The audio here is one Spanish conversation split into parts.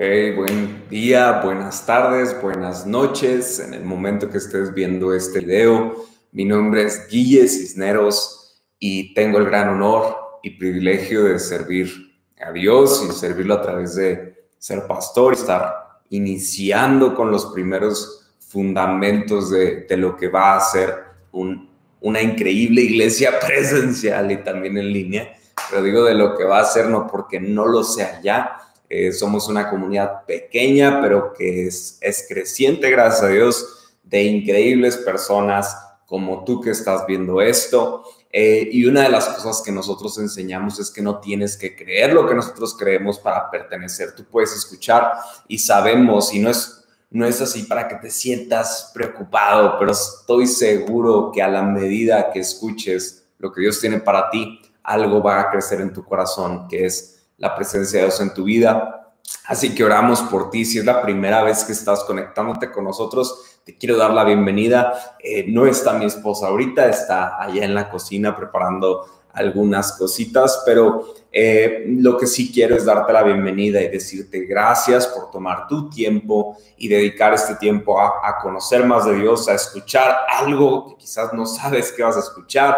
buen día, buenas tardes, buenas noches en el momento que estés viendo este video. Mi nombre es Guille Cisneros y tengo el gran honor y privilegio de servir a Dios y servirlo a través de ser pastor y estar iniciando con los primeros fundamentos de, lo que va a ser un, una increíble iglesia presencial y también en línea. Pero digo de lo que va a ser no porque no lo sea ya, eh, somos una comunidad pequeña, pero que es, creciente, gracias a Dios, de increíbles personas como tú que estás viendo esto. Eh, y una de las cosas que nosotros enseñamos es que no tienes que creer lo que nosotros creemos para pertenecer. Tú puedes escuchar y sabemos, y no es, no es así para que te sientas preocupado, pero estoy seguro que a la medida que escuches lo que Dios tiene para ti, algo va a crecer en tu corazón, que es la presencia de Dios en tu vida. Así que oramos por ti. Si es la primera vez que estás conectándote con nosotros, te quiero dar la bienvenida. Eh, no está mi esposa ahorita, está allá en la cocina preparando algunas cositas, pero eh, lo que sí quiero es darte la bienvenida y decirte gracias por tomar tu tiempo y dedicar este tiempo a, a conocer más de Dios, a escuchar algo que quizás no sabes que vas a escuchar,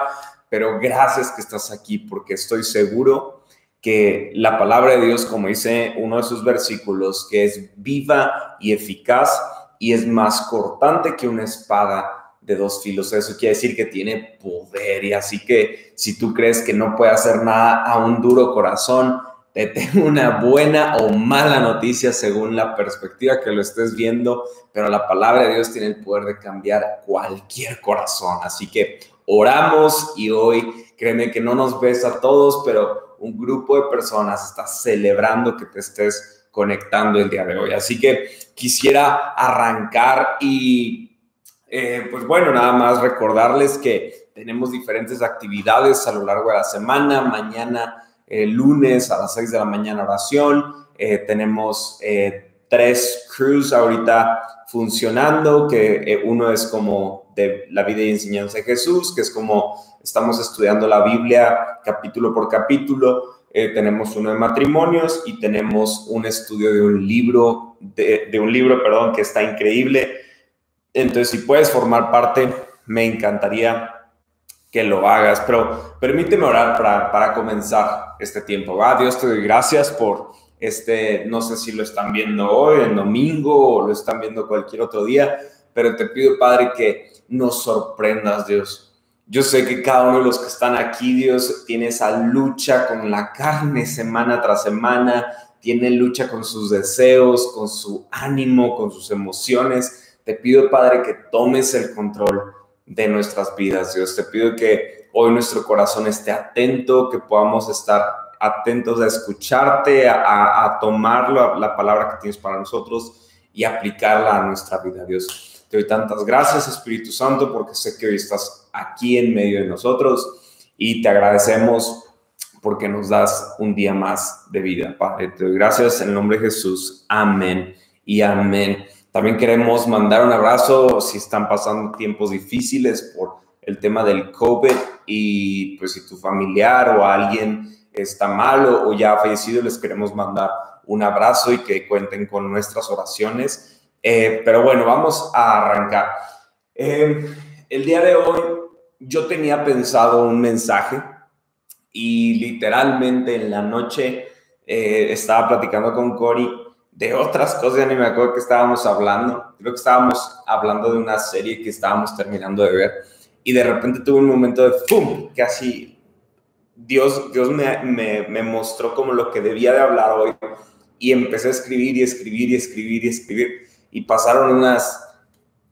pero gracias que estás aquí porque estoy seguro que la palabra de Dios, como dice uno de sus versículos, que es viva y eficaz y es más cortante que una espada de dos filos. Eso quiere decir que tiene poder y así que si tú crees que no puede hacer nada a un duro corazón, te tengo una buena o mala noticia según la perspectiva que lo estés viendo, pero la palabra de Dios tiene el poder de cambiar cualquier corazón. Así que oramos y hoy, créeme que no nos ves a todos, pero un grupo de personas está celebrando que te estés conectando el día de hoy. Así que quisiera arrancar y, eh, pues bueno, nada más recordarles que tenemos diferentes actividades a lo largo de la semana. Mañana, el lunes a las 6 de la mañana, oración. Eh, tenemos eh, tres crews ahorita funcionando, que uno es como de la vida y enseñanza de Jesús, que es como estamos estudiando la Biblia capítulo por capítulo. Eh, tenemos uno de matrimonios y tenemos un estudio de un libro, de, un libro, perdón, que está increíble. Entonces, si puedes formar parte, me encantaría que lo hagas. Pero permíteme orar para, para comenzar este tiempo. Va, Dios te doy gracias por este, no sé si lo están viendo hoy, el domingo, o lo están viendo cualquier otro día, pero te pido, Padre, que nos sorprendas, Dios yo sé que cada uno de los que están aquí, Dios, tiene esa lucha con la carne semana tras semana, tiene lucha con sus deseos, con su ánimo, con sus emociones. Te pido, Padre, que tomes el control de nuestras vidas, Dios. Te pido que hoy nuestro corazón esté atento, que podamos estar atentos a escucharte, a, tomar la, la palabra que tienes para nosotros y aplicarla a nuestra vida, Dios. Te doy tantas gracias, Espíritu Santo, porque sé que hoy estás aquí en medio de nosotros y te agradecemos porque nos das un día más de vida, Padre. Te doy gracias en el nombre de Jesús. Amén y amén. También queremos mandar un abrazo si están pasando tiempos difíciles por el tema del COVID y pues si tu familiar o alguien está malo o ya ha fallecido, les queremos mandar un abrazo y que cuenten con nuestras oraciones. Eh, pero bueno, vamos a arrancar. Eh, el día de hoy yo tenía pensado un mensaje y literalmente en la noche eh, estaba platicando con Cory de otras cosas, ya ni me acuerdo que estábamos hablando. Creo que estábamos hablando de una serie que estábamos terminando de ver y de repente tuve un momento de ¡pum! así Dios, Dios me, me, me mostró como lo que debía de hablar hoy y empecé a escribir y escribir y escribir y escribir y pasaron unas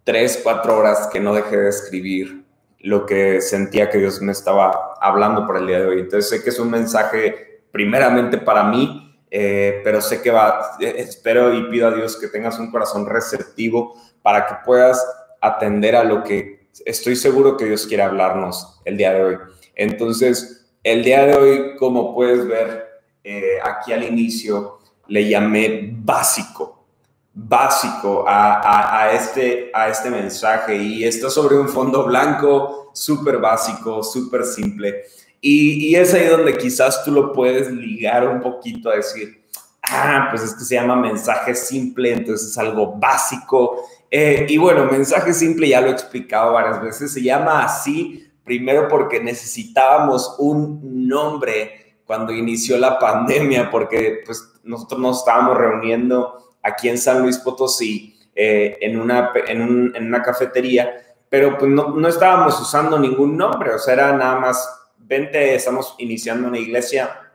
tres, cuatro horas que no dejé de escribir lo que sentía que Dios me estaba hablando por el día de hoy. Entonces sé que es un mensaje primeramente para mí, eh, pero sé que va, espero y pido a Dios que tengas un corazón receptivo para que puedas atender a lo que estoy seguro que Dios quiere hablarnos el día de hoy. Entonces, el día de hoy, como puedes ver eh, aquí al inicio, le llamé básico básico a, a, este, a este mensaje y está sobre un fondo blanco, súper básico, súper simple. Y, y, es ahí donde quizás tú lo puedes ligar un poquito a decir, ah, pues es que se llama mensaje simple, entonces es algo básico. Eh, y bueno, mensaje simple ya lo he explicado varias veces, se llama así primero porque necesitábamos un nombre cuando inició la pandemia, porque pues nosotros nos estábamos reuniendo aquí en San Luis Potosí eh, en, una, en, una cafetería, pero pues no, no estábamos usando ningún nombre, o sea, era nada más, vente, estamos iniciando una iglesia,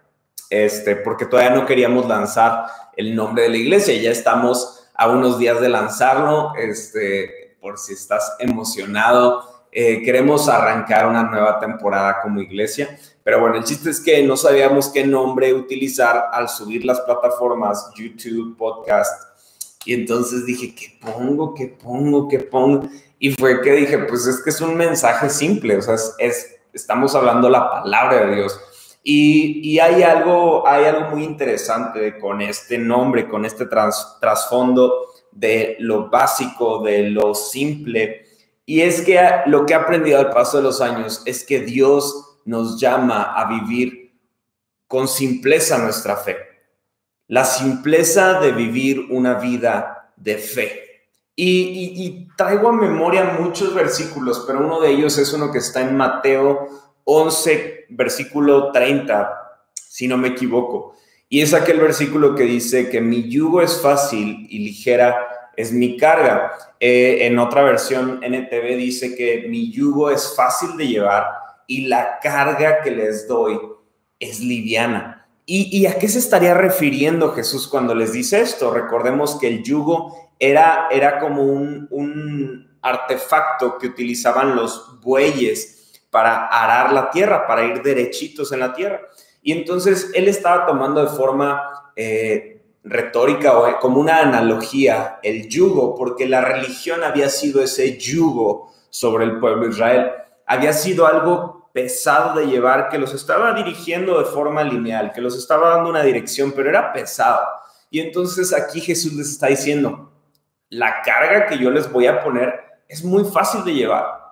este, porque todavía no queríamos lanzar el nombre de la iglesia, ya estamos a unos días de lanzarlo, este, por si estás emocionado, eh, queremos arrancar una nueva temporada como iglesia, pero bueno, el chiste es que no sabíamos qué nombre utilizar al subir las plataformas YouTube, podcast, y entonces dije, ¿qué pongo? ¿Qué pongo? ¿Qué pongo? Y fue que dije, pues es que es un mensaje simple, o sea, es, estamos hablando la palabra de Dios. Y, hay, algo, hay algo muy interesante con este nombre, con este trasfondo de lo básico, de lo simple. Y es que lo que he aprendido al paso de los años es que Dios nos llama a vivir con simpleza nuestra fe. La simpleza de vivir una vida de fe. Y, y, traigo a memoria muchos versículos, pero uno de ellos es uno que está en Mateo 11, versículo 30, si no me equivoco. Y es aquel versículo que dice que mi yugo es fácil y ligera es mi carga. Eh, en otra versión, NTV dice que mi yugo es fácil de llevar y la carga que les doy es liviana. ¿Y, a qué se estaría refiriendo Jesús cuando les dice esto? Recordemos que el yugo era, era como un, un artefacto que utilizaban los bueyes para arar la tierra, para ir derechitos en la tierra. Y entonces él estaba tomando de forma eh, retórica o como una analogía el yugo, porque la religión había sido ese yugo sobre el pueblo de Israel. Había sido algo pesado de llevar, que los estaba dirigiendo de forma lineal, que los estaba dando una dirección, pero era pesado. Y entonces aquí Jesús les está diciendo, la carga que yo les voy a poner es muy fácil de llevar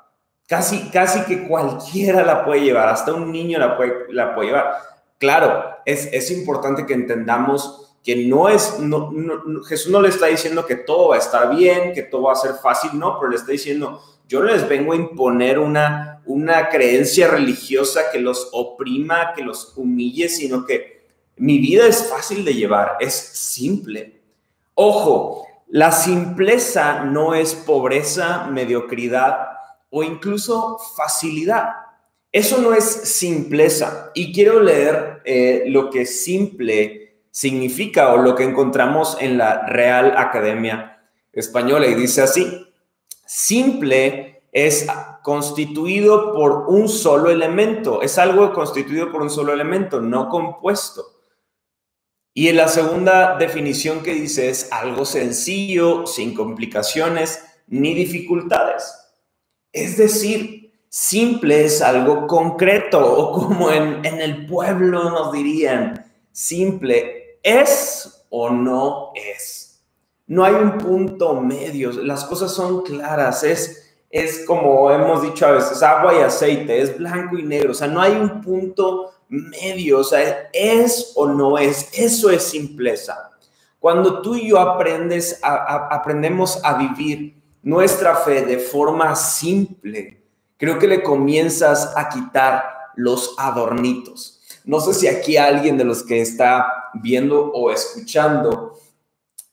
Casi, casi que cualquiera la puede llevar, hasta un niño la puede, la puede llevar. Claro, es, es importante que entendamos que no es, no, Jesús no le está diciendo que todo va a estar bien, que todo va a ser fácil, no, pero le está diciendo, yo les vengo a imponer una, una creencia religiosa que los oprima, que los humille, sino que mi vida es fácil de llevar, es simple. Ojo, la simpleza no es pobreza, mediocridad o incluso facilidad. Eso no es simpleza. Y quiero leer eh, lo que simple significa o lo que encontramos en la Real Academia Española. Y dice así, simple es constituido por un solo elemento. Es algo constituido por un solo elemento, no compuesto. Y en la segunda definición que dice es algo sencillo, sin complicaciones ni dificultades. Es decir, simple es algo concreto o como en, el pueblo nos dirían, simple es o no es. No hay un punto medio, las cosas son claras, es, es como hemos dicho a veces, agua y aceite, es blanco y negro, o sea, no hay un punto medio, o sea, es o no es, eso es simpleza. Cuando tú y yo aprendes aprendemos a vivir nuestra fe de forma simple, creo que le comienzas a quitar los adornitos. No sé si aquí alguien de los que está viendo o escuchando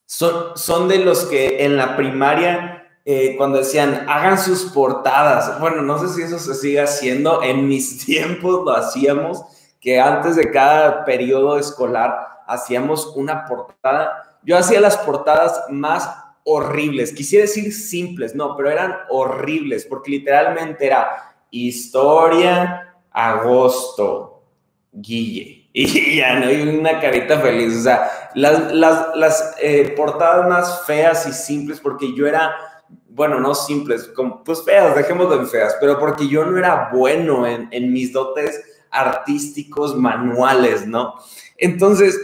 son, son de los que en la primaria, eh, cuando decían, hagan sus portadas, bueno, no sé si eso se sigue haciendo, en mis tiempos lo hacíamos, que antes de cada periodo escolar hacíamos una portada. Yo hacía las portadas más horribles. Quisiera decir simples, no, pero eran horribles porque literalmente era historia, agosto, Guille. Y ya no hay una carita feliz. O sea, las, las, eh, portadas más feas y simples porque yo era, bueno, no simples, como, pues feas, dejémoslo en feas, pero porque yo no era bueno en, en mis dotes artísticos manuales, ¿no? Entonces,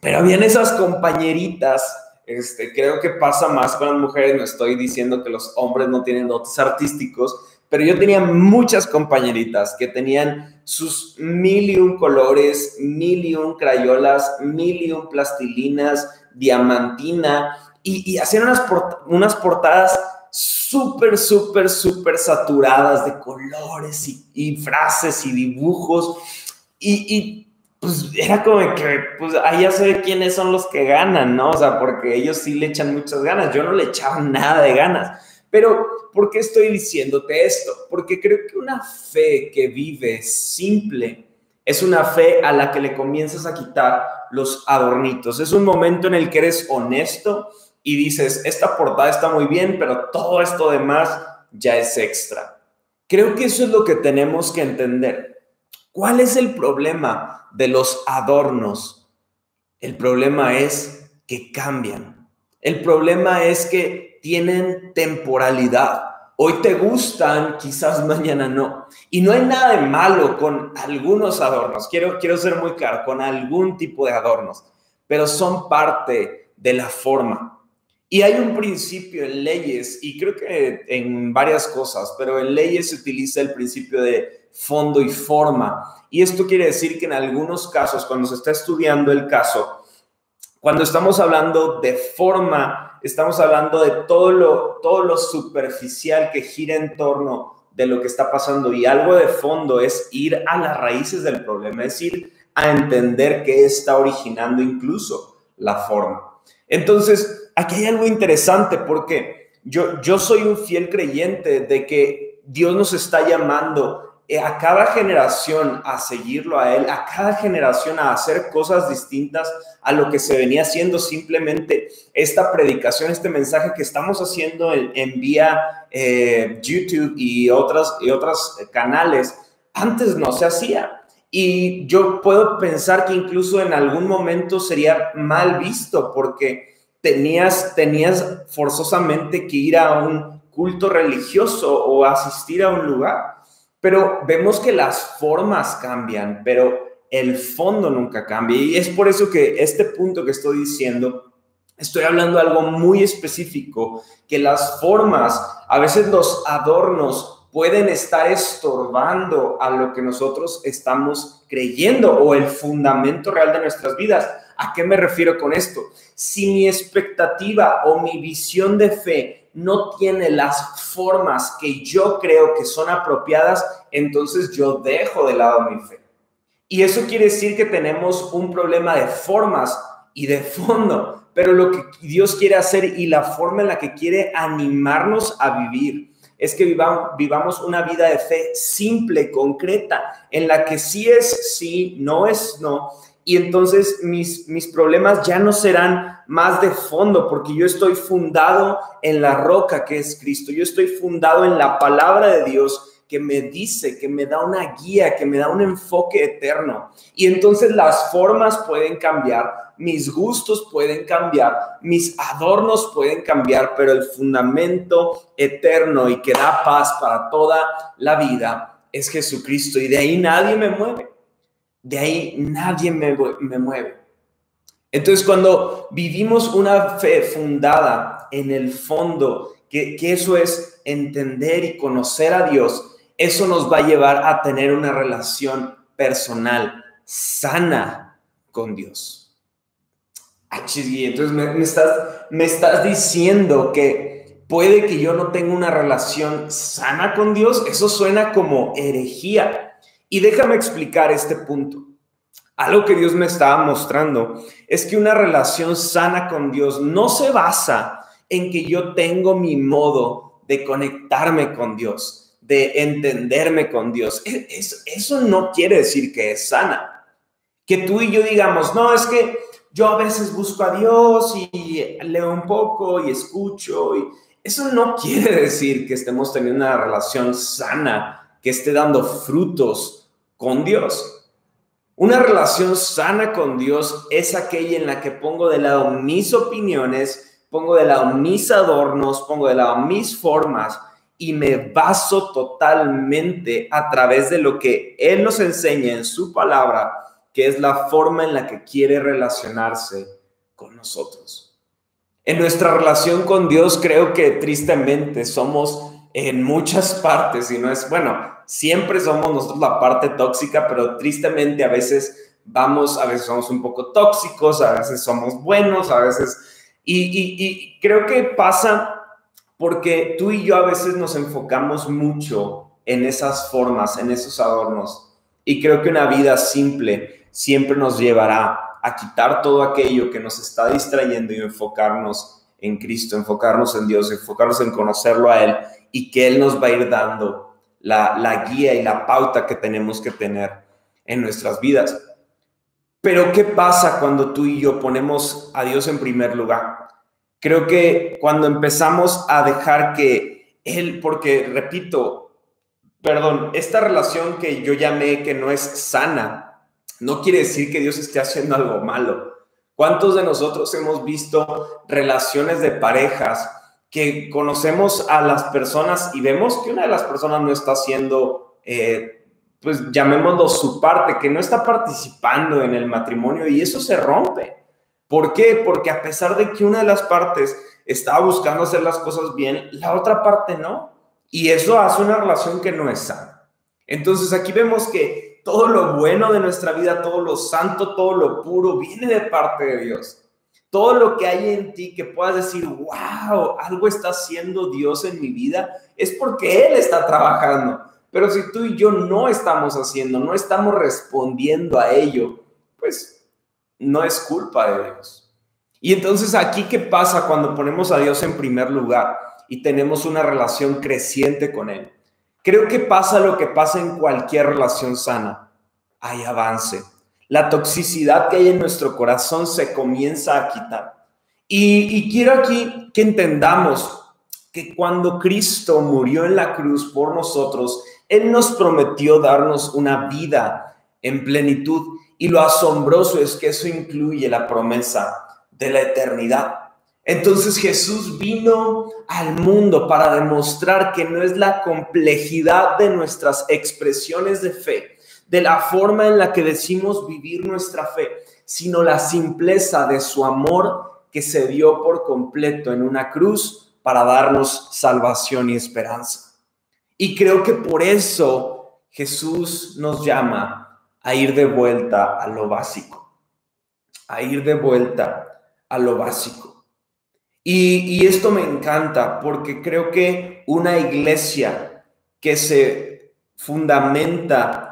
pero habían esas compañeritas este, creo que pasa más con las mujeres, no estoy diciendo que los hombres no tienen dotes artísticos, pero yo tenía muchas compañeritas que tenían sus mil y un colores, mil y un crayolas, mil y un plastilinas, diamantina, y, hacían unas, unas portadas súper, súper, súper saturadas de colores y, frases y dibujos. Y, pues era como que, pues ahí ya sé quiénes son los que ganan, ¿no? O sea, porque ellos sí le echan muchas ganas. Yo no le echaba nada de ganas. Pero, ¿por qué estoy diciéndote esto? Porque creo que una fe que vive simple es una fe a la que le comienzas a quitar los adornitos. Es un momento en el que eres honesto y dices, esta portada está muy bien, pero todo esto demás ya es extra. Creo que eso es lo que tenemos que entender. ¿Cuál es el problema de los adornos? El problema es que cambian. El problema es que tienen temporalidad. Hoy te gustan, quizás mañana no. Y no hay nada de malo con algunos adornos. Quiero, quiero ser muy claro, con algún tipo de adornos, pero son parte de la forma. Y hay un principio en leyes, y creo que en varias cosas, pero en leyes se utiliza el principio de fondo y forma. Y esto quiere decir que en algunos casos, cuando se está estudiando el caso, cuando estamos hablando de forma, estamos hablando de todo lo, todo lo superficial que gira en torno de lo que está pasando. Y algo de fondo es ir a las raíces del problema, es ir a entender qué está originando incluso la forma. Entonces, aquí hay algo interesante porque yo, yo soy un fiel creyente de que Dios nos está llamando a cada generación a seguirlo a Él, a cada generación a hacer cosas distintas a lo que se venía haciendo simplemente esta predicación, este mensaje que estamos haciendo en, vía eh, YouTube y otras, y otros canales, antes no se hacía. Y yo puedo pensar que incluso en algún momento sería mal visto porque tenías, tenías forzosamente que ir a un culto religioso o asistir a un lugar. Pero vemos que las formas cambian, pero el fondo nunca cambia. Y es por eso que este punto que estoy diciendo, estoy hablando de algo muy específico, que las formas, a veces los adornos pueden estar estorbando a lo que nosotros estamos creyendo o el fundamento real de nuestras vidas. ¿A qué me refiero con esto? Si mi expectativa o mi visión de fe no tiene las formas que yo creo que son apropiadas, entonces yo dejo de lado mi fe. Y eso quiere decir que tenemos un problema de formas y de fondo, pero lo que Dios quiere hacer y la forma en la que quiere animarnos a vivir es que vivamos, una vida de fe simple, concreta, en la que sí es sí, no es no, y entonces mis, mis problemas ya no serán más de fondo porque yo estoy fundado en la roca que es Cristo, yo estoy fundado en la palabra de Dios que me dice, que me da una guía, que me da un enfoque eterno. Y entonces las formas pueden cambiar, mis gustos pueden cambiar, mis adornos pueden cambiar, pero el fundamento eterno y que da paz para toda la vida es Jesucristo. Y de ahí nadie me mueve de ahí nadie me, mueve. Entonces, cuando vivimos una fe fundada en el fondo, que, que, eso es entender y conocer a Dios, eso nos va a llevar a tener una relación personal sana con Dios. Entonces me, estás, me estás diciendo que puede que yo no tenga una relación sana con Dios. Eso suena como herejía. Y déjame explicar este punto. Algo que Dios me estaba mostrando es que una relación sana con Dios no se basa en que yo tengo mi modo de conectarme con Dios, de entenderme con Dios. E, eso, no quiere decir que es sana. Que tú y yo digamos, no, es que yo a veces busco a Dios y leo un poco y escucho. Y eso no quiere decir que estemos teniendo una relación sana, que esté dando frutos con Dios. Una relación sana con Dios es aquella en la que pongo de lado mis opiniones, pongo de lado mis adornos, pongo de lado mis formas y me baso totalmente a través de lo que Él nos enseña en su palabra, que es la forma en la que quiere relacionarse con nosotros. En nuestra relación con Dios creo que tristemente somos en muchas partes, y no es, bueno, Siempre somos nosotros la parte tóxica, pero tristemente a veces vamos, a veces somos un poco tóxicos, a veces somos buenos, a veces... Y, creo que pasa porque tú y yo a veces nos enfocamos mucho en esas formas, en esos adornos. Y creo que una vida simple siempre nos llevará a quitar todo aquello que nos está distrayendo y enfocarnos en Cristo, enfocarnos en Dios, enfocarnos en conocerlo a Él y que Él nos va a ir dando la, la guía y la pauta que tenemos que tener en nuestras vidas. Pero ¿qué pasa cuando tú y yo ponemos a Dios en primer lugar? Creo que cuando empezamos a dejar que Él, porque repito, perdón, esta relación que yo llamé que no es sana, no quiere decir que Dios esté haciendo algo malo. ¿Cuántos de nosotros hemos visto relaciones de parejas que conocemos a las personas y vemos que una de las personas no está haciendo, eh, pues llamémoslo su parte, que no está participando en el matrimonio y eso se rompe? ¿Por qué? Porque a pesar de que una de las partes estaba buscando hacer las cosas bien, la otra parte no. Y eso hace una relación que no es sana. Entonces aquí vemos que todo lo bueno de nuestra vida, todo lo santo, todo lo puro, viene de parte de Dios. Todo lo que hay en ti que puedas decir, wow, algo está haciendo Dios en mi vida, es porque Él está trabajando. Pero si tú y yo no estamos haciendo, no estamos respondiendo a ello, pues no es culpa de Dios. Y entonces aquí, ¿qué pasa cuando ponemos a Dios en primer lugar y tenemos una relación creciente con Él? Creo que pasa lo que pasa en cualquier relación sana. Hay avance. La toxicidad que hay en nuestro corazón se comienza a quitar. Y, quiero aquí que entendamos que cuando Cristo murió en la cruz por nosotros, Él nos prometió darnos una vida en plenitud y lo asombroso es que eso incluye la promesa de la eternidad. Entonces Jesús vino al mundo para demostrar que no es la complejidad de nuestras expresiones de fe, de la forma en la que decimos vivir nuestra fe, sino la simpleza de su amor que se dio por completo en una cruz para darnos salvación y esperanza. Y creo que por eso Jesús nos llama a ir de vuelta a lo básico, a ir de vuelta a lo básico. Y, esto me encanta porque creo que una iglesia que se fundamenta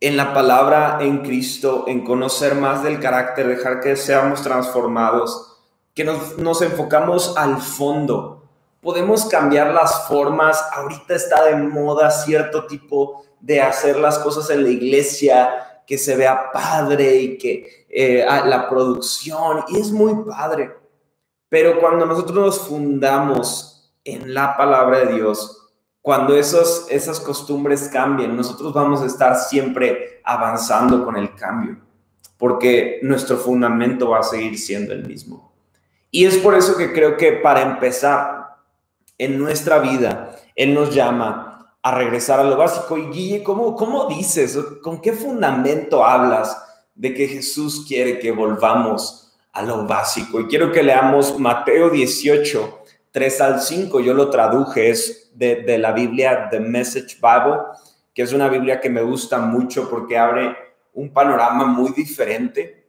en la palabra en Cristo, en conocer más del carácter, dejar que seamos transformados, que nos, nos enfocamos al fondo. Podemos cambiar las formas. Ahorita está de moda cierto tipo de hacer las cosas en la iglesia, que se vea padre y que eh, la producción, y es muy padre. Pero cuando nosotros nos fundamos en la palabra de Dios, cuando esos, esas costumbres cambien, nosotros vamos a estar siempre avanzando con el cambio, porque nuestro fundamento va a seguir siendo el mismo. Y es por eso que creo que para empezar en nuestra vida, Él nos llama a regresar a lo básico. Y Guille, ¿cómo, ¿cómo dices? ¿Con qué fundamento hablas de que Jesús quiere que volvamos a lo básico? Y quiero que leamos Mateo 18, 3 al 5. Yo lo traduje, es de, la Biblia The Message Bible, que es una Biblia que me gusta mucho porque abre un panorama muy diferente.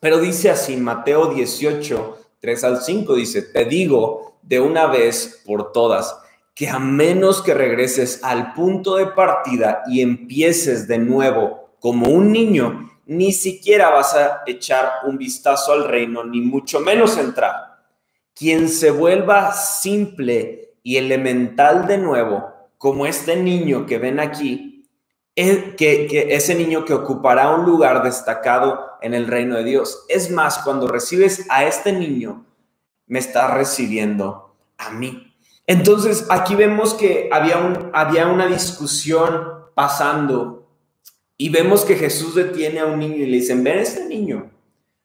Pero dice así, Mateo 18, 3 al 5, dice, te digo de una vez por todas que a menos que regreses al punto de partida y empieces de nuevo como un niño, ni siquiera vas a echar un vistazo al reino, ni mucho menos entrar. Quien se vuelva simple y elemental de nuevo, como este niño que ven aquí, es que, ese niño que ocupará un lugar destacado en el reino de Dios. Es más, cuando recibes a este niño, me estás recibiendo a mí. Entonces, aquí vemos que había, había una discusión pasando y vemos que Jesús detiene a un niño y le dicen, ven a este niño,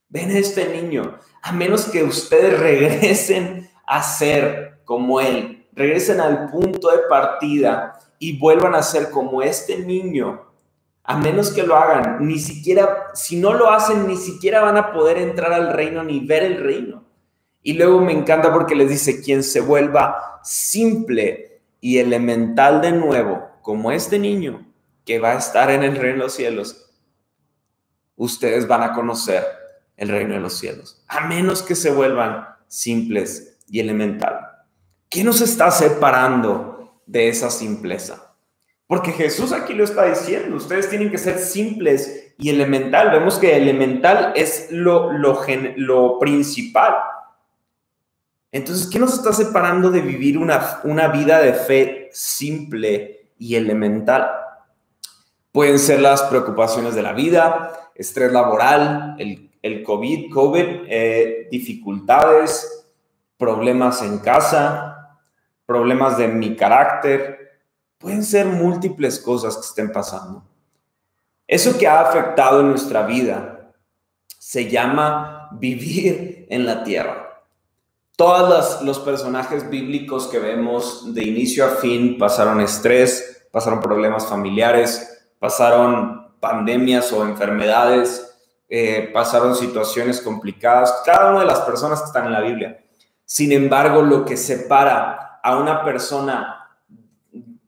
ven a este niño, a menos que ustedes regresen a ser como él, regresen al punto de partida y vuelvan a ser como este niño, a menos que lo hagan, ni siquiera, si no lo hacen, ni siquiera van a poder entrar al reino ni ver el reino. Y luego me encanta porque les dice, quien se vuelva simple y elemental de nuevo, como este niño que va a estar en el reino de los cielos, ustedes van a conocer el reino de los cielos, a menos que se vuelvan simples y elemental. ¿Qué nos está separando de esa simpleza? Porque Jesús aquí lo está diciendo, ustedes tienen que ser simples y elemental. Vemos que elemental es lo, lo, lo principal. Entonces, ¿qué nos está separando de vivir una, una vida de fe simple y elemental? Pueden ser las preocupaciones de la vida, estrés laboral, el, el COVID, COVID eh, dificultades, problemas en casa, problemas de mi carácter. Pueden ser múltiples cosas que estén pasando. Eso que ha afectado en nuestra vida se llama vivir en la tierra. Todos los personajes bíblicos que vemos de inicio a fin pasaron estrés, pasaron problemas familiares, pasaron pandemias o enfermedades, eh, pasaron situaciones complicadas, cada una de las personas que están en la Biblia. Sin embargo, lo que separa a una persona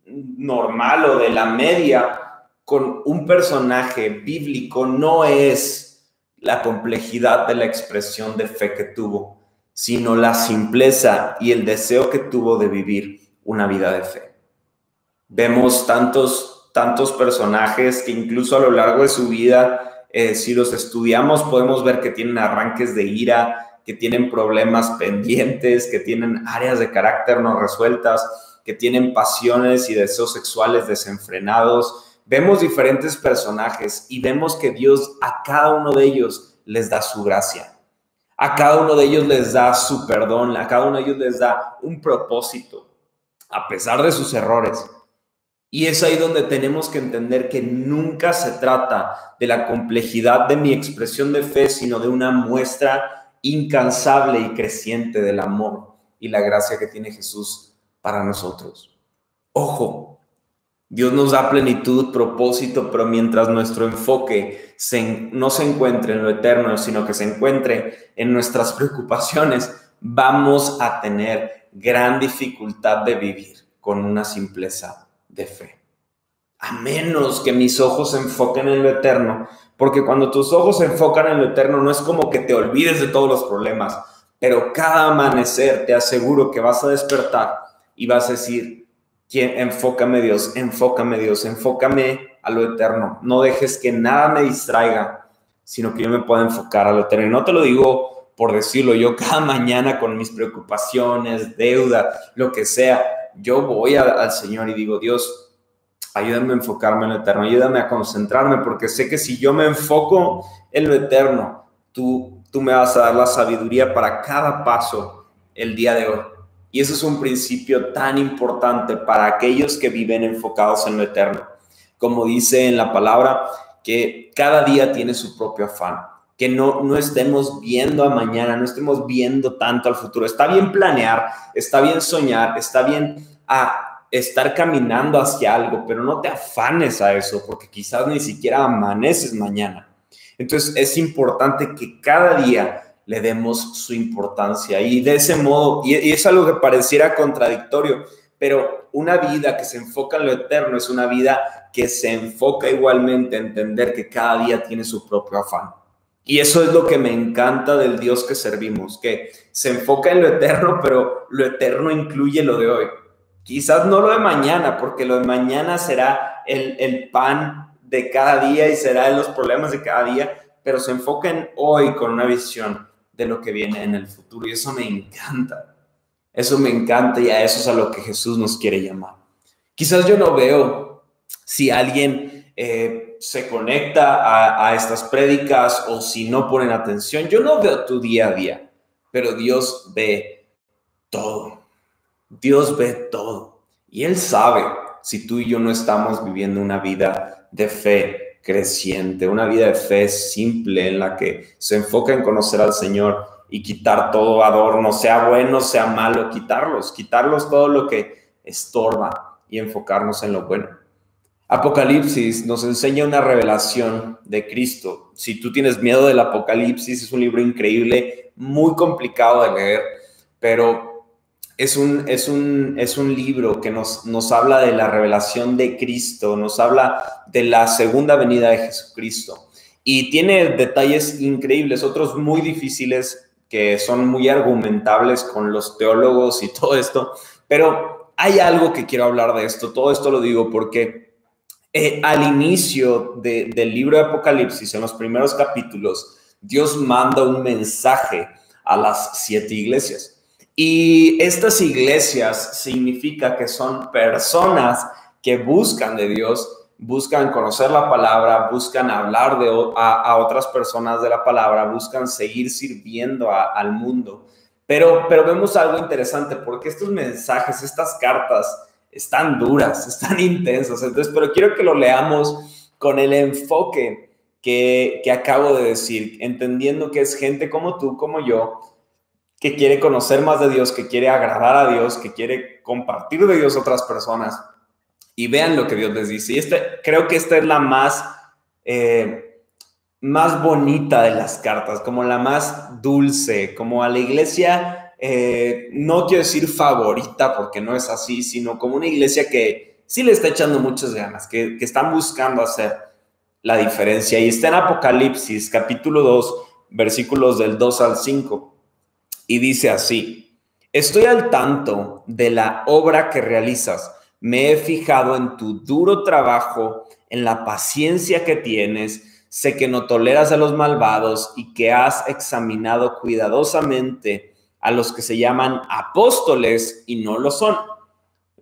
normal o de la media con un personaje bíblico no es la complejidad de la expresión de fe que tuvo, sino la simpleza y el deseo que tuvo de vivir una vida de fe. Vemos tantos, tantos personajes que incluso a lo largo de su vida, eh, si los estudiamos, podemos ver que tienen arranques de ira, que tienen problemas pendientes, que tienen áreas de carácter no resueltas, que tienen pasiones y deseos sexuales desenfrenados. Vemos diferentes personajes y vemos que Dios a cada uno de ellos les da su gracia a cada uno de ellos les da su perdón, a cada uno de ellos les da un propósito, a pesar de sus errores. Y es ahí donde tenemos que entender que nunca se trata de la complejidad de mi expresión de fe, sino de una muestra incansable y creciente del amor y la gracia que tiene Jesús para nosotros. Ojo, Dios nos da plenitud, propósito, pero mientras nuestro enfoque no se encuentre en lo eterno, sino que se encuentre en nuestras preocupaciones, vamos a tener gran dificultad de vivir con una simpleza de fe. A menos que mis ojos se enfoquen en lo eterno, porque cuando tus ojos se enfocan en lo eterno no es como que te olvides de todos los problemas, pero cada amanecer te aseguro que vas a despertar y vas a decir, enfócame Dios, enfócame Dios, enfócame a lo eterno. No dejes que nada me distraiga, sino que yo me pueda enfocar a lo eterno. No te lo digo por decirlo, yo cada mañana con mis preocupaciones, deuda, lo que sea, yo voy al Señor y digo, Dios, ayúdame a enfocarme en lo eterno, ayúdame a concentrarme, porque sé que si yo me enfoco en lo eterno, tú, tú me vas a dar la sabiduría para cada paso el día de hoy. Y eso es un principio tan importante para aquellos que viven enfocados en lo eterno. Como dice en la palabra, que cada día tiene su propio afán, que no, no estemos viendo a mañana, no estemos viendo tanto al futuro. Está bien planear, está bien soñar, está bien a estar caminando hacia algo, pero no te afanes a eso, porque quizás ni siquiera amaneces mañana. Entonces es importante que cada día le demos su importancia. Y de ese modo, y, es algo que pareciera contradictorio, pero una vida que se enfoca en lo eterno es una vida que se enfoca igualmente a entender que cada día tiene su propio afán. Y eso es lo que me encanta del Dios que servimos, que se enfoca en lo eterno, pero lo eterno incluye lo de hoy. Quizás no lo de mañana, porque lo de mañana será el, el pan de cada día y será los problemas de cada día, pero se enfoca en hoy con una visión de lo que viene en el futuro. Y eso me encanta. Eso me encanta y a eso es a lo que Jesús nos quiere llamar. Quizás yo no veo si alguien eh, se conecta a, a estas prédicas o si no ponen atención. Yo no veo tu día a día, pero Dios ve todo. Dios ve todo. Y Él sabe si tú y yo no estamos viviendo una vida de fe creciente, una vida de fe simple en la que se enfoca en conocer al Señor y quitar todo adorno, sea bueno, sea malo, quitarlos, quitarlos todo lo que estorba y enfocarnos en lo bueno. Apocalipsis nos enseña una revelación de Cristo. Si tú tienes miedo del Apocalipsis, es un libro increíble, muy complicado de leer, pero es un, es un, es un libro que nos, nos habla de la revelación de Cristo, nos habla de la segunda venida de Jesucristo. Y tiene detalles increíbles, otros muy difíciles que son muy argumentables con los teólogos y todo esto, pero hay algo que quiero hablar de esto. Todo esto lo digo porque eh, al inicio del libro de Apocalipsis, en los primeros capítulos, Dios manda un mensaje a las siete iglesias. Y estas iglesias significa que son personas que buscan de Dios, buscan conocer la palabra, buscan hablar de, a, otras personas de la palabra, buscan seguir sirviendo al mundo. Pero, pero vemos algo interesante porque estos mensajes, estas cartas, están duras, están intensas. Entonces, pero quiero que lo leamos con el enfoque que, que acabo de decir, entendiendo que es gente como tú, como yo, que quiere conocer más de Dios, que quiere agradar a Dios, que quiere compartir de Dios otras personas. Y vean lo que Dios les dice. Y este, creo que esta es la más, eh, más bonita de las cartas, como la más dulce, como a la iglesia, eh, no quiero decir favorita, porque no es así, sino como una iglesia que sí le está echando muchas ganas, que, que están buscando hacer la diferencia. Y está en Apocalipsis, capítulo 2, versículos del 2 al 5 y dice así, estoy al tanto de la obra que realizas, me he fijado en tu duro trabajo, en la paciencia que tienes, sé que no toleras a los malvados y que has examinado cuidadosamente a los que se llaman apóstoles y no lo son.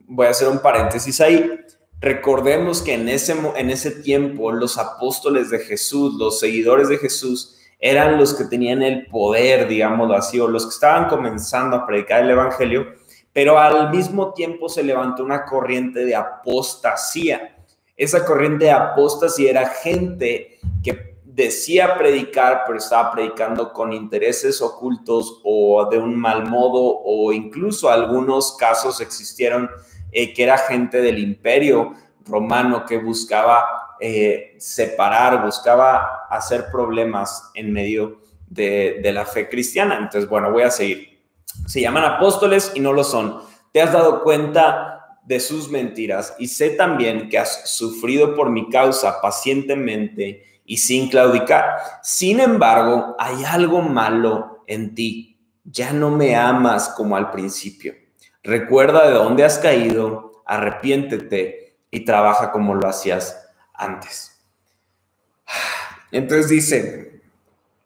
Voy a hacer un paréntesis ahí. Recordemos que en ese, en ese tiempo los apóstoles de Jesús, los seguidores de Jesús, eran los que tenían el poder, digámoslo así, o los que estaban comenzando a predicar el Evangelio, pero al mismo tiempo se levantó una corriente de apostasía. Esa corriente de apostasía era gente que decía predicar, pero estaba predicando con intereses ocultos o de un mal modo, o incluso algunos casos existieron eh, que era gente del imperio romano que buscaba eh, separar, buscaba hacer problemas en medio de, de la fe cristiana. Entonces, bueno, voy a seguir. Se llaman apóstoles y no lo son. Te has dado cuenta de sus mentiras y sé también que has sufrido por mi causa pacientemente y sin claudicar. Sin embargo, hay algo malo en ti. Ya no me amas como al principio. Recuerda de dónde has caído, arrepiéntete y trabaja como lo hacías antes. Entonces dice,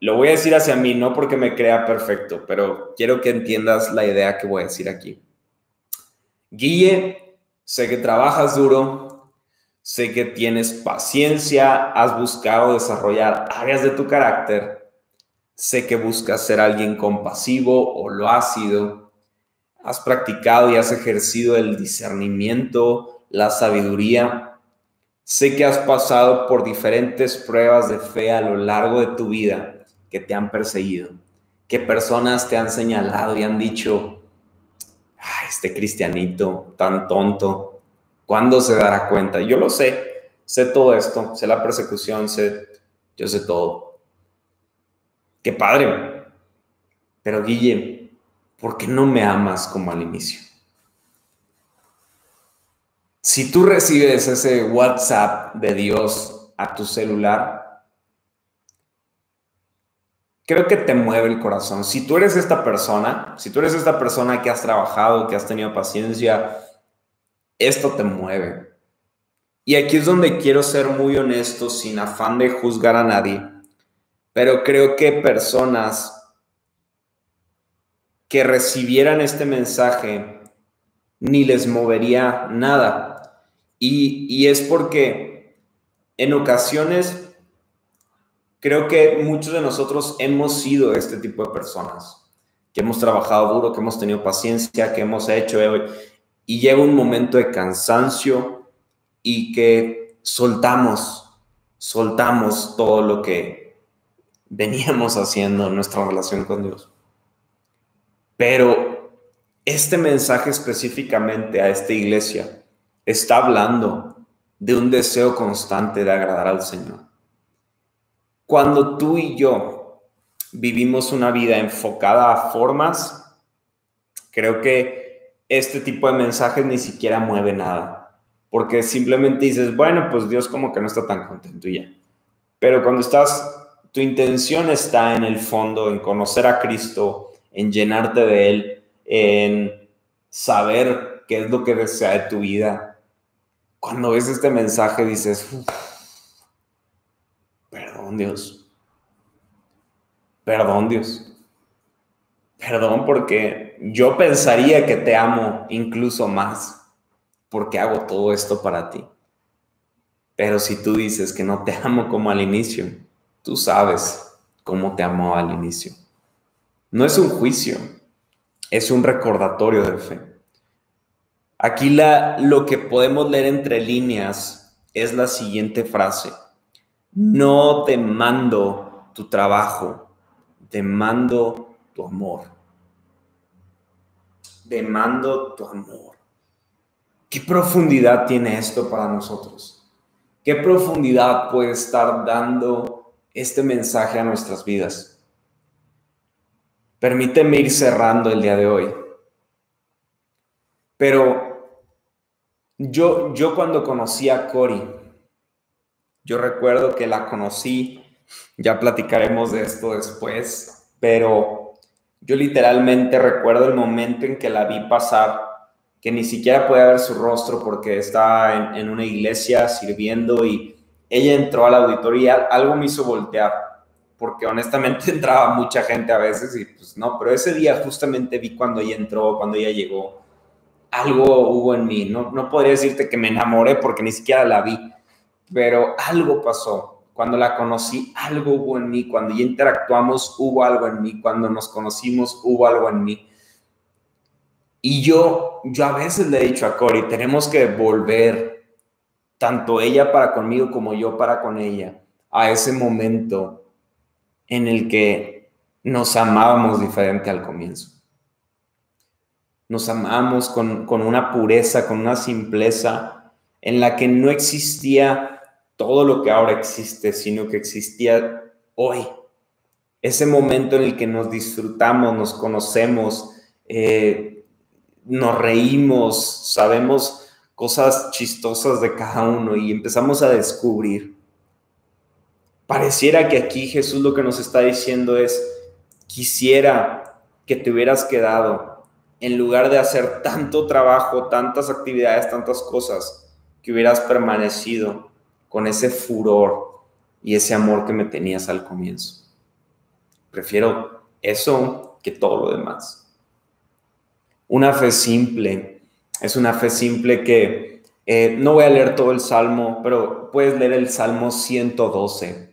lo voy a decir hacia mí, no porque me crea perfecto, pero quiero que entiendas la idea que voy a decir aquí. Guille, sé que trabajas duro, sé que tienes paciencia, has buscado desarrollar áreas de tu carácter, sé que buscas ser alguien compasivo o lo has sido, has practicado y has ejercido el discernimiento, la sabiduría Sé que has pasado por diferentes pruebas de fe a lo largo de tu vida que te han perseguido, que personas te han señalado y han dicho, este cristianito tan tonto, ¿cuándo se dará cuenta? Yo lo sé, sé todo esto, sé la persecución, sé, yo sé todo. Qué padre. Pero Guille, ¿por qué no me amas como al inicio? Si tú recibes ese WhatsApp de Dios a tu celular, creo que te mueve el corazón. Si tú eres esta persona, si tú eres esta persona que has trabajado, que has tenido paciencia, esto te mueve. Y aquí es donde quiero ser muy honesto, sin afán de juzgar a nadie, pero creo que personas que recibieran este mensaje ni les movería nada y, es porque en ocasiones creo que muchos de nosotros hemos sido este tipo de personas, que hemos trabajado duro, que hemos tenido paciencia, que hemos hecho, y llega un momento de cansancio y que soltamos, soltamos todo lo que veníamos haciendo en nuestra relación con Dios. Pero este mensaje específicamente a esta iglesia está hablando de un deseo constante de agradar al Señor. Cuando tú y yo vivimos una vida enfocada a formas, creo que este tipo de mensajes ni siquiera mueve nada, porque simplemente dices, bueno, pues Dios como que no está tan contento ya. Pero cuando estás, tu intención está en el fondo, en conocer a Cristo, en llenarte de Él, en saber qué es lo que desea de tu vida. Cuando ves este mensaje dices, perdón Dios, perdón Dios. Perdón porque yo pensaría que te amo incluso más porque hago todo esto para ti. Pero si tú dices que no te amo como al inicio, tú sabes cómo te amo al inicio. No es un juicio, es un recordatorio de fe. Aquí lo que podemos leer entre líneas es la siguiente frase. No te mando tu trabajo, te mando tu amor. Demando tu amor. ¿Qué profundidad tiene esto para nosotros? ¿Qué profundidad puede estar dando este mensaje a nuestras vidas? Permíteme ir cerrando el día de hoy. Pero yo, yo cuando conocí a Cori, yo recuerdo que la conocí, ya platicaremos de esto después, pero yo literalmente recuerdo el momento en que la vi pasar, que ni siquiera podía ver su rostro porque estaba en, una iglesia sirviendo y ella entró al auditorio y algo me hizo voltear, porque honestamente entraba mucha gente a veces y pues no, pero ese día justamente vi cuando ella entró, cuando ella llegó, algo hubo en mí, no, no podría decirte que me enamoré porque ni siquiera la vi, pero algo pasó cuando la conocí, algo hubo en mí. Cuando ya interactuamos, hubo algo en mí. Cuando nos conocimos, hubo algo en mí. Y yo, yo a veces le he dicho a Cori, tenemos que volver, tanto ella para conmigo como yo para con ella, a ese momento en el que nos amábamos diferente al comienzo. Nos amamos con, con una pureza, con una simpleza en la que no existía todo lo que ahora existe, sino que existía hoy. Ese momento en el que nos disfrutamos, nos conocemos, eh, nos reímos, sabemos cosas chistosas de cada uno y empezamos a descubrir. Pareciera que aquí Jesús lo que nos está diciendo es, quisiera que te hubieras quedado en lugar de hacer tanto trabajo, tantas actividades, tantas cosas, que hubieras permanecido con ese furor y ese amor que me tenías al comienzo. Prefiero eso que todo lo demás. Una fe simple es una fe simple que eh, no voy a leer todo el salmo, pero puedes leer el salmo 112.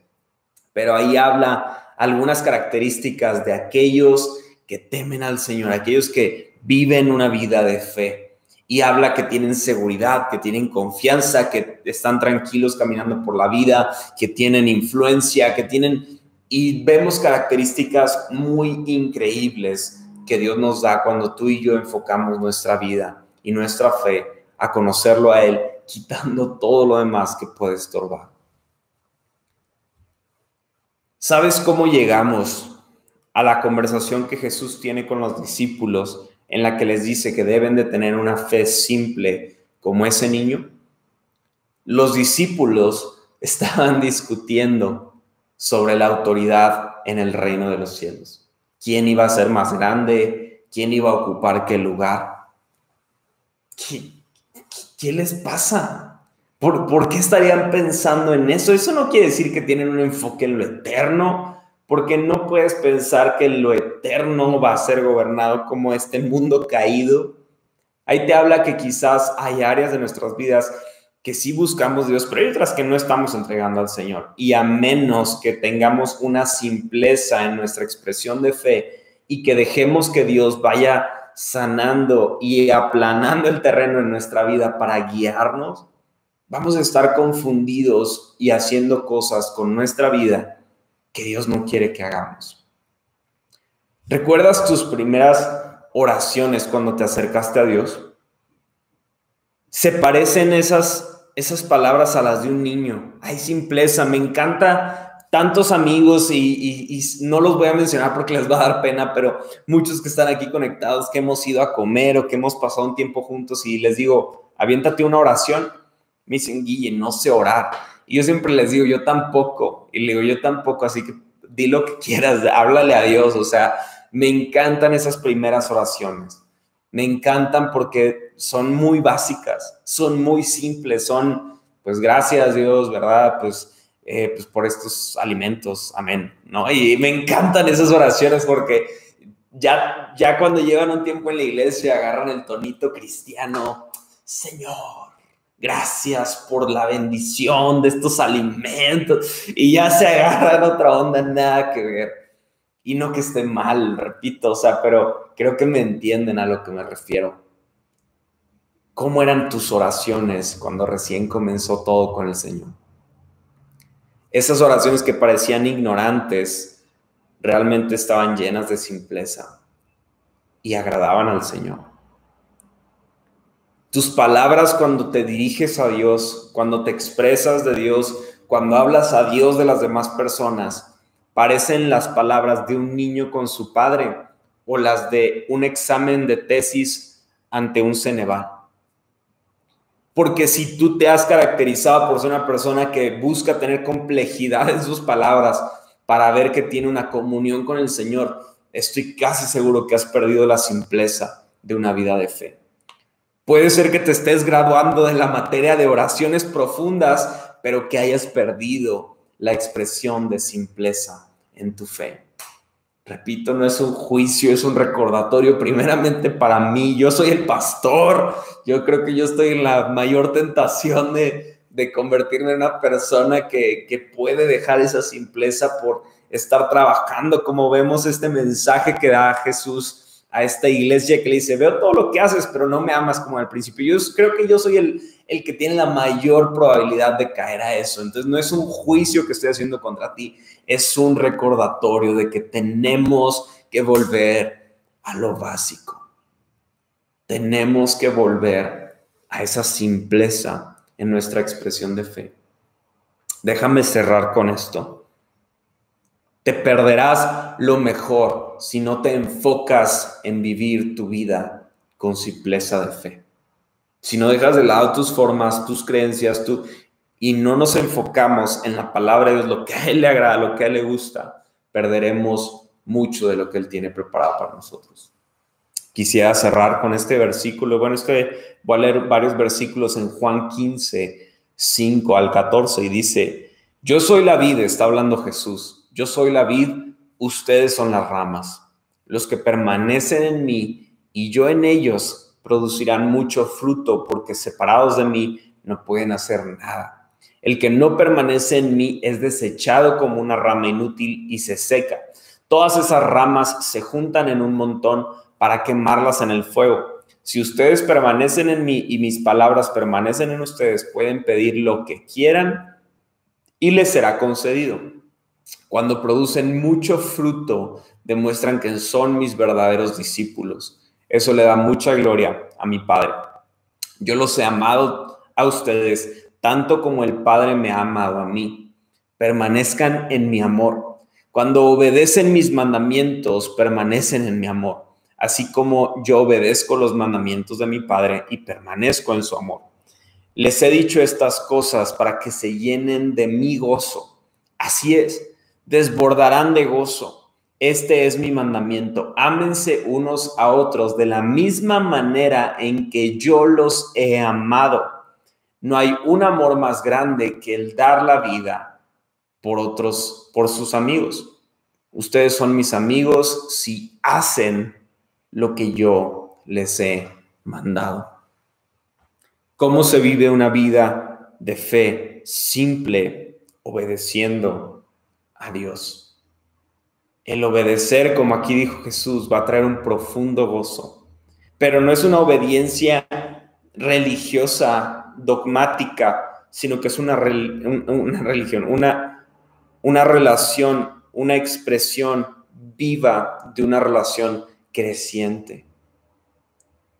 Pero ahí habla algunas características de aquellos que temen al Señor, aquellos que viven una vida de fe y habla que tienen seguridad, que tienen confianza, que están tranquilos caminando por la vida, que tienen influencia, que tienen... Y vemos características muy increíbles que Dios nos da cuando tú y yo enfocamos nuestra vida y nuestra fe a conocerlo a Él, quitando todo lo demás que puede estorbar. ¿Sabes cómo llegamos a la conversación que Jesús tiene con los discípulos en la que les dice que deben de tener una fe simple como ese niño, los discípulos estaban discutiendo sobre la autoridad en el reino de los cielos. ¿Quién iba a ser más grande? ¿Quién iba a ocupar qué lugar? ¿Qué, les pasa? ¿Por, ¿Por qué estarían pensando en eso? Eso no quiere decir que tienen un enfoque en lo eterno, porque no puedes pensar que lo eterno va a ser gobernado como este mundo caído. Ahí te habla que quizás hay áreas de nuestras vidas que sí buscamos Dios, pero hay otras que no estamos entregando al Señor. Y a menos que tengamos una simpleza en nuestra expresión de fe y que dejemos que Dios vaya sanando y aplanando el terreno en nuestra vida para guiarnos, vamos a estar confundidos y haciendo cosas con nuestra vida que Dios no quiere que hagamos. ¿Recuerdas tus primeras oraciones cuando te acercaste a Dios? Se parecen esas, esas palabras a las de un niño. Hay simpleza, me encanta tantos amigos y, no los voy a mencionar porque les va a dar pena, pero muchos que están aquí conectados, que hemos ido a comer o que hemos pasado un tiempo juntos y les digo, aviéntate una oración, me dicen, Guille, no sé orar. Y yo siempre les digo, yo tampoco. Y le digo, yo tampoco, así que di lo que quieras, háblale a Dios. O sea, me encantan esas primeras oraciones. Me encantan porque son muy básicas, son muy simples, son, pues gracias Dios, ¿verdad? Pues eh, pues por estos alimentos, amén, ¿no? Y me encantan esas oraciones porque ya, ya cuando llevan un tiempo en la iglesia agarran el tonito cristiano, Señor, gracias por la bendición de estos alimentos, y ya se agarran otra onda, nada que ver. Y no que esté mal, repito, o sea, pero creo que me entienden a lo que me refiero. ¿Cómo eran tus oraciones cuando recién comenzó todo con el Señor? Esas oraciones que parecían ignorantes realmente estaban llenas de simpleza y agradaban al Señor. Tus palabras cuando te diriges a Dios, cuando te expresas de Dios, cuando hablas a Dios de las demás personas, parecen las palabras de un niño con su padre o las de un examen de tesis ante un Ceneval. Porque si tú te has caracterizado por ser una persona que busca tener complejidad en sus palabras para ver que tiene una comunión con el Señor, estoy casi seguro que has perdido la simpleza de una vida de fe. Puede ser que te estés graduando de la materia de oraciones profundas, pero que hayas perdido la expresión de simpleza en tu fe. Repito, no es un juicio, es un recordatorio primeramente para mí. Yo soy el pastor. Yo creo que yo estoy en la mayor tentación de, convertirme en una persona que, que puede dejar esa simpleza por estar trabajando, como vemos este mensaje que da Jesús a esta iglesia que le dice, veo todo lo que haces, pero no me amas como al principio. Yo creo que yo soy el, el que tiene la mayor probabilidad de caer a eso. Entonces no es un juicio que estoy haciendo contra ti, es un recordatorio de que tenemos que volver a lo básico. Tenemos que volver a esa simpleza en nuestra expresión de fe. Déjame cerrar con esto. Te perderás lo mejor si no te enfocas en vivir tu vida con simpleza de fe. Si no dejas de lado tus formas, tus creencias, tú, y no nos enfocamos en la palabra de Dios, lo que a Él le agrada, lo que a Él le gusta, perderemos mucho de lo que Él tiene preparado para nosotros. Quisiera cerrar con este versículo. Bueno, es que voy a leer varios versículos en Juan 15, 5 al 14, y dice, yo soy la vida, está hablando Jesús yo soy la vid, ustedes son las ramas. Los que permanecen en mí y yo en ellos producirán mucho fruto porque separados de mí no pueden hacer nada. El que no permanece en mí es desechado como una rama inútil y se seca. Todas esas ramas se juntan en un montón para quemarlas en el fuego. Si ustedes permanecen en mí y mis palabras permanecen en ustedes, pueden pedir lo que quieran y les será concedido. Cuando producen mucho fruto, demuestran que son mis verdaderos discípulos. Eso le da mucha gloria a mi Padre. Yo los he amado a ustedes tanto como el Padre me ha amado a mí. Permanezcan en mi amor. Cuando obedecen mis mandamientos, permanecen en mi amor, así como yo obedezco los mandamientos de mi Padre y permanezco en su amor. Les he dicho estas cosas para que se llenen de mi gozo. Así es, desbordarán de gozo. Este es mi mandamiento. Ámense unos a otros de la misma manera en que yo los he amado. No hay un amor más grande que el dar la vida por otros, por sus amigos. Ustedes son mis amigos si hacen lo que yo les he mandado. ¿Cómo se vive una vida de fe simple, obedeciendo a Dios. El obedecer, como aquí dijo Jesús, va a traer un profundo gozo, pero no es una obediencia religiosa, dogmática, sino que es una, una religión, una, una relación, una expresión viva de una relación creciente.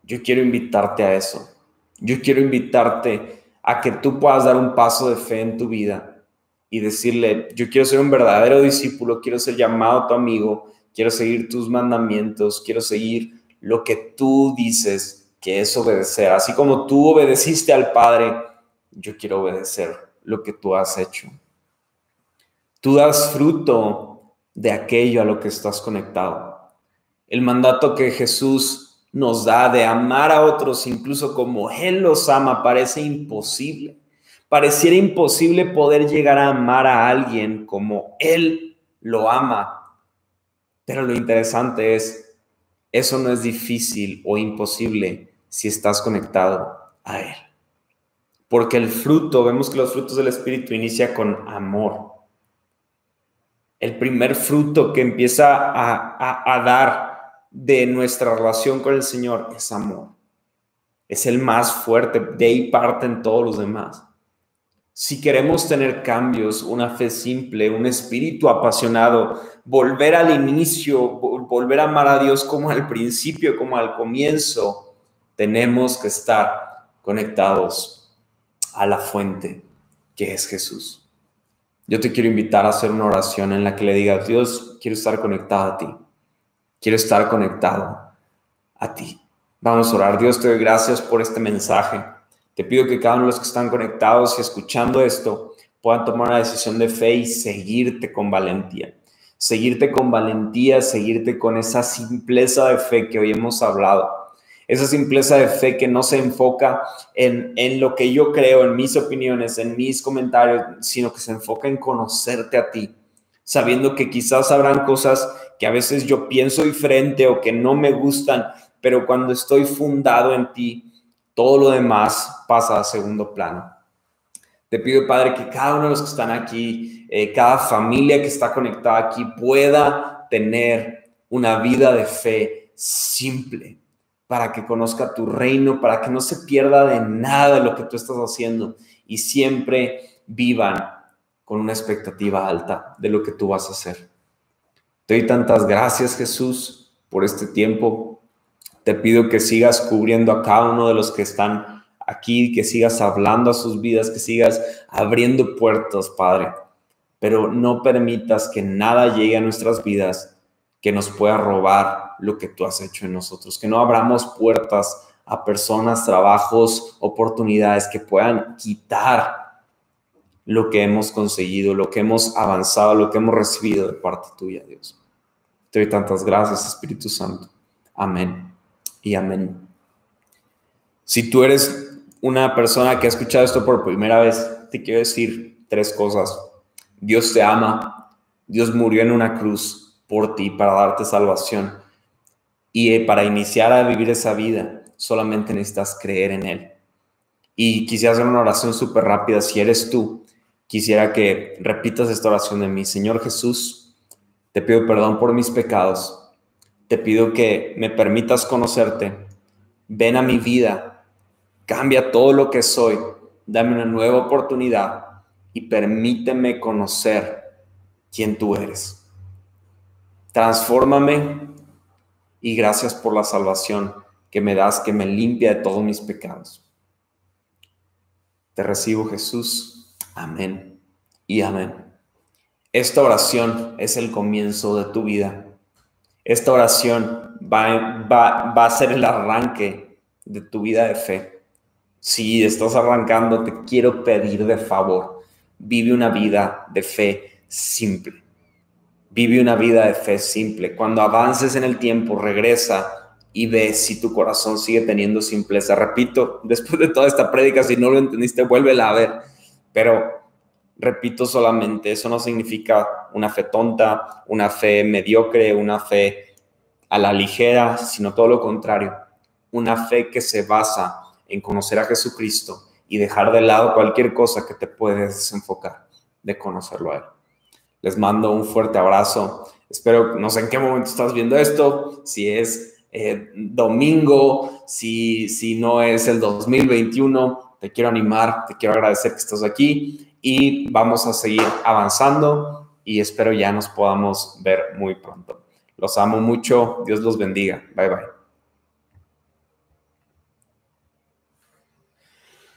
Yo quiero invitarte a eso. Yo quiero invitarte a que tú puedas dar un paso de fe en tu vida y decirle, yo quiero ser un verdadero discípulo, quiero ser llamado tu amigo, quiero seguir tus mandamientos, quiero seguir lo que tú dices que es obedecer. Así como tú obedeciste al Padre, yo quiero obedecer lo que tú has hecho. Tú das fruto de aquello a lo que estás conectado. El mandato que Jesús nos da de amar a otros incluso como Él los ama parece imposible. Pareciera imposible poder llegar a amar a alguien como Él lo ama. Pero lo interesante es, eso no es difícil o imposible si estás conectado a Él. Porque el fruto, vemos que los frutos del Espíritu inicia con amor. El primer fruto que empieza a, dar de nuestra relación con el Señor es amor. Es el más fuerte, de ahí parten todos los demás. Si queremos tener cambios, una fe simple, un espíritu apasionado, volver al inicio, volver a amar a Dios como al principio, como al comienzo, tenemos que estar conectados a la fuente que es Jesús. Yo te quiero invitar a hacer una oración en la que le digas, Dios, quiero estar conectado a ti. Quiero estar conectado a ti. Vamos a orar. Dios, te doy gracias por este mensaje. Te pido que cada uno de los que están conectados y escuchando esto puedan tomar una decisión de fe y seguirte con valentía. Seguirte con valentía, seguirte con esa simpleza de fe que hoy hemos hablado. Esa simpleza de fe que no se enfoca en, en lo que yo creo, en mis opiniones, en mis comentarios, sino que se enfoca en conocerte a ti, sabiendo que quizás habrán cosas que a veces yo pienso diferente o que no me gustan, pero cuando estoy fundado en ti, todo lo demás pasa a segundo plano. Te pido, Padre, que cada uno de los que están aquí, eh, cada familia que está conectada aquí, pueda tener una vida de fe simple para que conozca tu reino, para que no se pierda de nada de lo que tú estás haciendo y siempre vivan con una expectativa alta de lo que tú vas a hacer. Te doy tantas gracias, Jesús, por este tiempo, te pido que sigas cubriendo a cada uno de los que están aquí, que sigas hablando a sus vidas, que sigas abriendo puertas, Padre. Pero no permitas que nada llegue a nuestras vidas que nos pueda robar lo que tú has hecho en nosotros, que no abramos puertas a personas, trabajos, oportunidades que puedan quitar lo que hemos conseguido, lo que hemos avanzado, lo que hemos recibido de parte tuya, Dios. Te doy tantas gracias, Espíritu Santo. Amén y amén. Si tú eres una persona que ha escuchado esto por primera vez, te quiero decir tres cosas. Dios te ama, Dios murió en una cruz por ti para darte salvación. Y eh, para iniciar a vivir esa vida, solamente necesitas creer en Él. Y quisiera hacer una oración súper rápida. Si eres tú, quisiera que repitas esta oración de mí. Señor Jesús, te pido perdón por mis pecados te pido que me permitas conocerte. Ven a mi vida, cambia todo lo que soy, dame una nueva oportunidad y permíteme conocer quién tú eres. Transfórmame y gracias por la salvación que me das, que me limpia de todos mis pecados. Te recibo Jesús. Amén y amén. Esta oración es el comienzo de tu vida esta oración va, va, va a ser el arranque de tu vida de fe. Si estás arrancando, te quiero pedir de favor, vive una vida de fe simple. Vive una vida de fe simple. Cuando avances en el tiempo, regresa y ve si tu corazón sigue teniendo simpleza. Repito, después de toda esta prédica, si no lo entendiste, vuélvela a ver. Pero repito solamente, eso no significa una fe tonta, una fe mediocre, una fe a la ligera, sino todo lo contrario, una fe que se basa en conocer a Jesucristo y dejar de lado cualquier cosa que te puede desenfocar de conocerlo a Él. Les mando un fuerte abrazo. Espero, no sé en qué momento estás viendo esto, si es eh, domingo, si, si no es el 2021, te quiero animar, te quiero agradecer que estás aquí y vamos a seguir avanzando y espero ya nos podamos ver muy pronto. Los amo mucho, Dios los bendiga, bye bye.